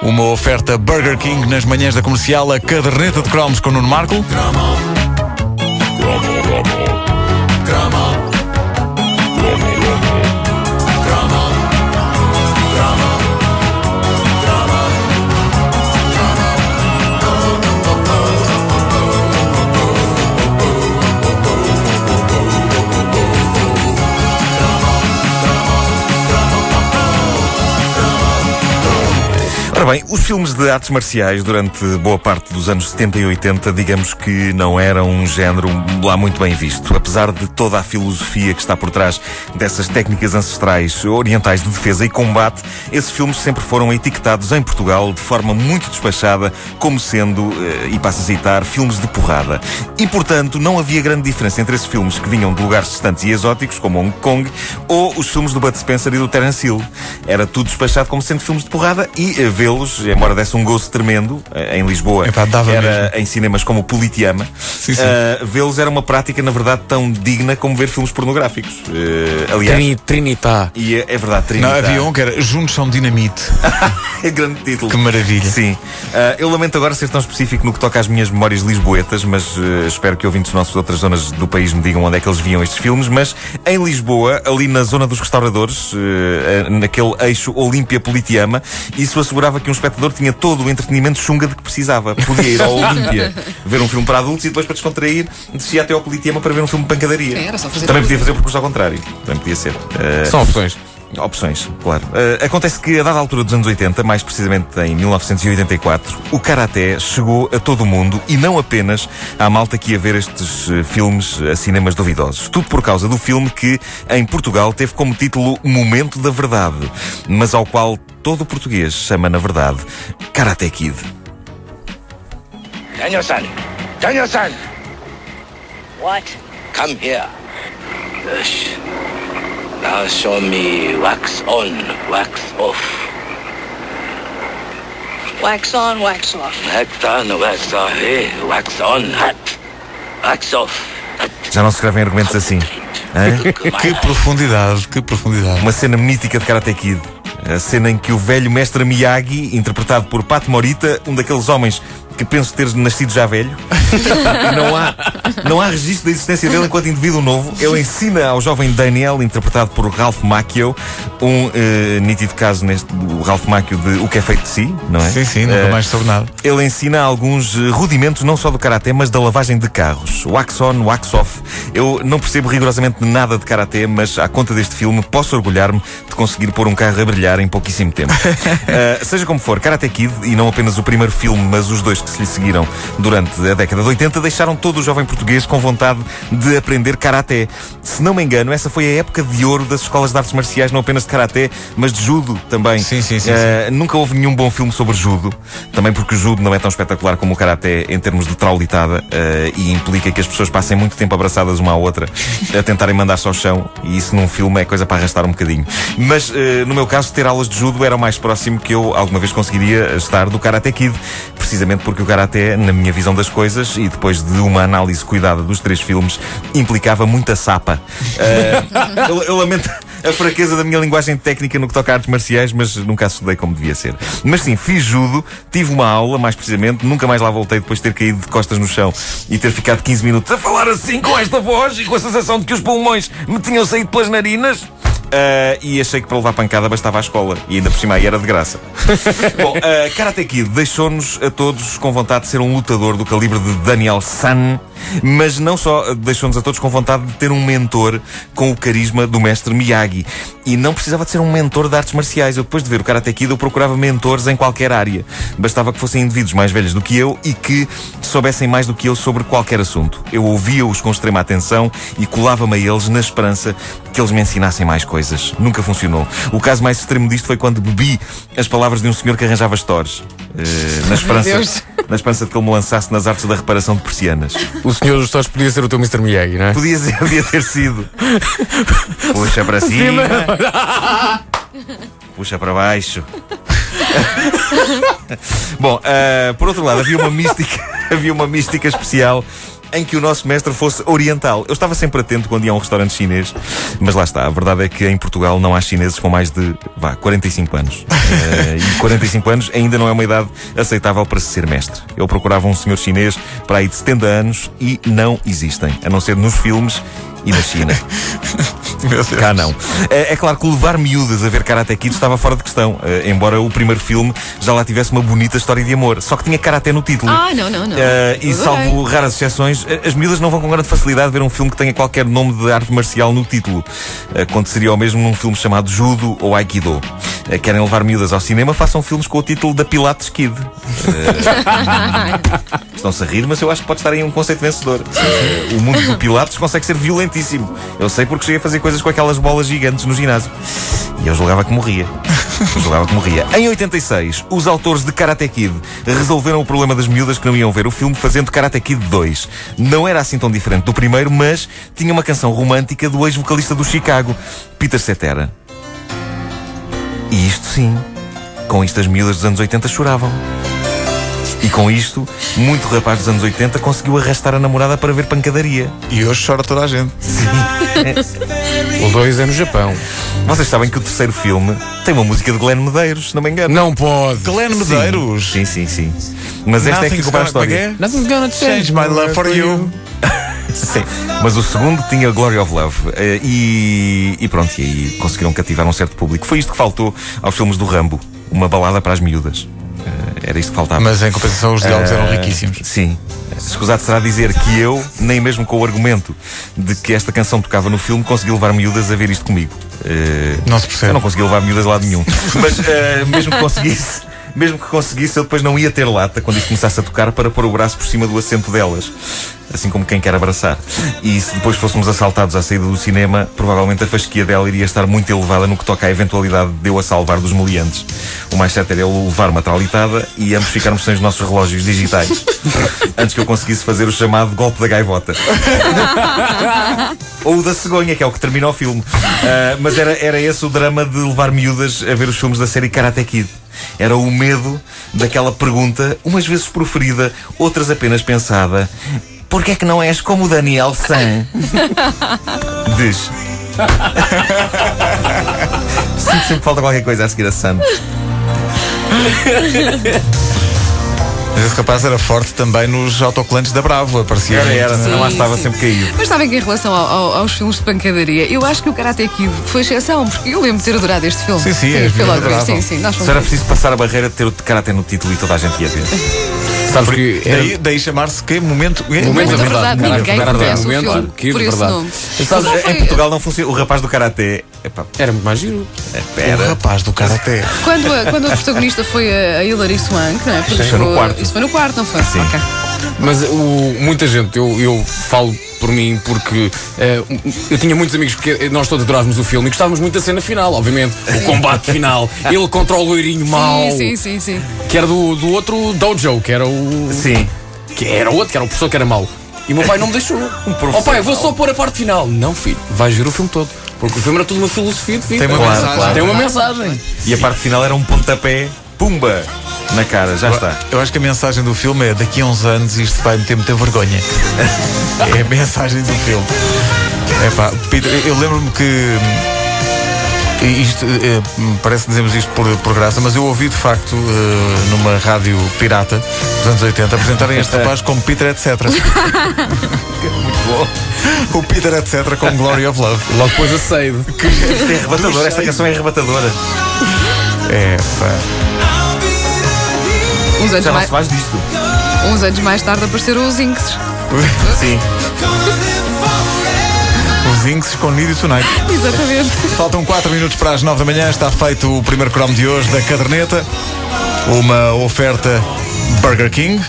Uma oferta Burger King nas manhãs da comercial, a caderneta de cromos com Nuno Marco. Bem, os filmes de artes marciais durante boa parte dos anos 70 e 80, digamos que não eram um género lá muito bem visto. Apesar de toda a filosofia que está por trás dessas técnicas ancestrais orientais de defesa e combate, esses filmes sempre foram etiquetados em Portugal de forma muito despachada como sendo, eh, e passo a citar, filmes de porrada. E portanto, não havia grande diferença entre esses filmes que vinham de lugares distantes e exóticos, como Hong Kong, ou os filmes do Bud Spencer e do Terence Hill. Era tudo despachado como sendo filmes de porrada e eh, vê-los, embora desse um gozo tremendo, eh, em Lisboa, Epá, dava era mesmo. em cinemas como o Politeama, Sim, sim. eh, vê-los era uma prática, na verdade, tão digna como ver filmes pornográficos. Eh, aliás, Trini, Trinitá. e é, é verdade, Não, Trinidad. havia um que era Juntos são Dinamite. É grande título. Que maravilha. Sim. Ah, eu lamento agora ser tão específico no que toca às minhas memórias lisboetas, mas espero que ouvintes nossos de outras zonas do país me digam onde é que eles viam estes filmes. Mas em Lisboa, ali na zona dos restauradores, naquele eixo Olímpia-Politeama, isso assegurava que um espectador tinha todo o entretenimento chunga de que precisava. Podia ir ao Olímpia ver um filme para adultos e depois para descontrair descia até ao Politeama para ver um filme de pancadaria. Era só fazer Também podia fazer o percurso ao contrário. Também podia ser. Eh, São opções. Opções, claro. Uh, acontece que, a dada altura dos anos 80, mais precisamente em 1984, o karaté chegou a todo o mundo e não apenas à malta que ia ver estes uh, filmes a cinemas duvidosos. Tudo por causa do filme que, em Portugal, teve como título Momento da Verdade, mas ao qual todo português chama, na verdade, Karate Kid. Daniel-san! Daniel-san! What? Come here. Yes. Now show me wax on, wax off. Wax on, wax off. Wax on, wax off. Hey, wax on, hat. Wax off. Já não se escrevem argumentos assim. Que profundidade, que profundidade. Uma cena mítica de Karate Kid. A cena em que o velho mestre Miyagi, interpretado por Pat Morita, um daqueles homens que penso ter nascido já velho, não há, não há registro da existência dele enquanto indivíduo novo. Ele ensina ao jovem Daniel, interpretado por Ralph Macchio, um eh, nítido caso neste do Ralph Macchio de O que é feito de si, não é? Sim, sim, nunca Eh, mais soube nada. ele ensina alguns eh, rudimentos não só do karaté, mas da lavagem de carros. Wax on, wax off. Eu não percebo rigorosamente nada de karaté, mas à conta deste filme posso orgulhar-me de conseguir pôr um carro a brilhar em pouquíssimo tempo. Eh, seja como for, Karate Kid, e não apenas o primeiro filme, mas os dois que se lhe seguiram durante a década de 80, deixaram todo o jovem português com vontade de aprender karaté. Se não me engano, essa foi a época de ouro das escolas de artes marciais, não apenas de karaté, mas de judo também. Sim, sim, sim, Eh, Nunca houve nenhum bom filme sobre judo, também porque o judo não é tão espetacular como o karaté em termos de traulitada eh, e implica que as pessoas passem muito tempo abraçadas uma à outra a tentarem mandar-se ao chão e isso num filme é coisa para arrastar um bocadinho. Mas eh, no meu caso, ter aulas de judo era o mais próximo que eu alguma vez conseguiria estar do Karate Kid, precisamente porque o karaté, na minha visão das coisas e depois de uma análise cuidada dos três filmes, implicava muita sapa. Eh, eu, eu lamento a fraqueza da minha linguagem técnica no que toca a artes marciais, mas nunca estudei como devia ser. Mas sim, fiz judo, tive uma aula, mais precisamente, nunca mais lá voltei depois de ter caído de costas no chão e ter ficado 15 minutos a falar assim com esta voz e com a sensação de que os pulmões me tinham saído pelas narinas. Ah, e achei que para levar pancada bastava a escola. E ainda por cima aí era de graça. Bom, ah, Karate Kid deixou-nos a todos com vontade de ser um lutador do calibre de Daniel San, mas não só ah, deixou-nos a todos com vontade de ter um mentor com o carisma do mestre Miyagi. E não precisava de ser um mentor de artes marciais. Eu, depois de ver o Karate Kid, eu procurava mentores em qualquer área. Bastava que fossem indivíduos mais velhos do que eu e que soubessem mais do que eu sobre qualquer assunto. Eu ouvia-os com extrema atenção e colava-me a eles na esperança que eles me ensinassem mais coisas. Nunca funcionou. O caso mais extremo disto foi quando bebi as palavras de um senhor que arranjava stores. eh, na, esperança, na esperança de que ele me lançasse nas artes da reparação de persianas. O senhor dos Tós podia ser o teu Mr. Miyagi, não é? Podia, ser, podia ter sido. Puxa para cima. Puxa para baixo. Bom, ah, por outro lado, havia uma mística, havia uma mística especial em que o nosso mestre fosse oriental. Eu estava sempre atento quando ia a um restaurante chinês, mas lá está. A verdade é que em Portugal não há chineses com mais de, vá, 45 anos. Eh, e 45 anos ainda não é uma idade aceitável para se ser mestre. Eu procurava um senhor chinês para aí de 70 anos e não existem, a não ser nos filmes e na China. Meu Deus. Cá não. É, é claro que levar miúdas a ver Karate Kid estava fora de questão, eh, embora o primeiro filme já lá tivesse uma bonita história de amor. Só que tinha Karate no título. Ah, não, não, não. Eh, e salvo raras exceções, eh, as miúdas não vão com grande facilidade ver um filme que tenha qualquer nome de arte marcial no título. Aconteceria o mesmo num filme chamado Judo ou Aikido. Querem levar miúdas ao cinema, façam filmes com o título da Pilates Kid. Estão-se a rir, mas eu acho que pode estar aí um conceito vencedor. O mundo do Pilates consegue ser Eu sei porque cheguei a fazer coisas com aquelas bolas gigantes no ginásio. E eu julgava que morria. Eu julgava que morria. Em 86, os autores de Karate Kid resolveram o problema das miúdas que não iam ver o filme fazendo Karate Kid 2. Não era assim tão diferente do primeiro, mas tinha uma canção romântica do ex-vocalista do Chicago, Peter Cetera. E isto sim, com isto as miúdas dos anos 80 choravam. E com isto, muito rapaz dos anos 80 conseguiu arrastar a namorada para ver pancadaria. E hoje chora toda a gente. O 2 é no Japão. Vocês sabem que o terceiro filme tem uma música de Glenn Medeiros, se não me engano. Não pode. Glenn Medeiros. Sim, sim, sim. Mas esta é que Nothing's ficou para a história. que é? Nothing's gonna Change my love for you. Sim. Mas o segundo tinha Glory of Love. Eh, E, e pronto, e aí conseguiram cativar um certo público. Foi isto que faltou aos filmes do Rambo. Uma balada para as miúdas. Eh, Era isto que faltava. Mas em compensação os diálogos eram Ah, riquíssimos. Sim. Escusado será dizer que eu, nem mesmo com o argumento de que esta canção tocava no filme, consegui levar miúdas a ver isto comigo. Eh, Não se percebe. Eu não consegui levar miúdas a lado nenhum. Mas eh, mesmo que conseguisse, mesmo que conseguisse, eu depois não ia ter lata quando isto começasse a tocar para pôr o braço por cima do assento delas. Assim como quem quer abraçar. E se depois fôssemos assaltados à saída do cinema, provavelmente a fasquia dela iria estar muito elevada no que toca à eventualidade de eu a salvar dos meliantes. O mais certo era ele levar uma tralitada e ambos ficarmos sem os nossos relógios digitais. Antes que eu conseguisse fazer o chamado golpe da gaivota. Ou o da cegonha, que é o que termina o filme. Ah, mas era, era esse o drama de levar miúdas a ver os filmes da série Karate Kid. Era o medo daquela pergunta, umas vezes proferida, outras apenas pensada. Porquê é que não és como o Daniel San? Diz. Sinto sempre falta qualquer coisa a seguir a San. Mas esse rapaz era forte também nos autocolantes da Bravo. Aparecia Era, era, Sim, não lá estava sim. sempre caído. Mas sabem que em relação ao- ao- aos filmes de pancadaria, eu acho que o Karate Kid foi exceção, porque eu lembro de ter adorado este filme. Sim, sim, as foi logo adoravam. Sim, sim, nós Só era preciso passar a barreira de ter o karate no título e toda a gente ia ver. Sabes que era... Daí, daí chamar-se que momento. Momento Momento da da verdade. verdade, ninguém Karate, conhece o momento filme Kid, por esse verdade. nome. Sabes, não Em foi- Portugal não funciona. O rapaz do karatê. Epá, Era muito mais giro. O era. rapaz do Karaté. Quando a, quando a protagonista foi a, Hilary Swank, não é? Isso foi no quarto. Isso foi no quarto, não foi? Sim. Ok. Mas o, muita gente, eu, eu falo por mim porque eh, eu tinha muitos amigos que nós todos adorávamos o filme e gostávamos muito da cena final, obviamente. O combate final. Ele contra o loirinho mau. Sim, sim, sim, sim. Que era do, do outro dojo, que era o. Sim. Que era outro, que era o professor que era mau. E o meu pai não me deixou. Um professor oh pai, vou só pôr a parte final. Não, filho, vais ver o filme todo. Porque o filme era tudo uma filosofia de vida. Tem uma Claro, mensagem. claro. Tem uma mensagem. E a parte final era um pontapé. Pumba! Na cara, já está. Eu acho que a mensagem do filme é daqui a uns anos isto vai meter muita vergonha. é a mensagem do filme. Epá, Peter, eu lembro-me que. Isto, eh, parece que dizemos isto por, por graça, mas eu ouvi de facto eh, numa rádio pirata dos anos 80 apresentarem este rapaz como Peter etc. Muito bom. o Peter etc. com Glory of Love. Logo depois a sede. Isto é arrebatador, esta canção é arrebatadora. É, pá. Uns anos, Já não mais, se faz disto. uns anos mais tarde apareceram os Inks. Sim. Os Inks com Need Tonight. Exatamente. Faltam 4 minutos para as 9 da manhã. Está feito o primeiro cromo de hoje da caderneta. Uma oferta Burger King.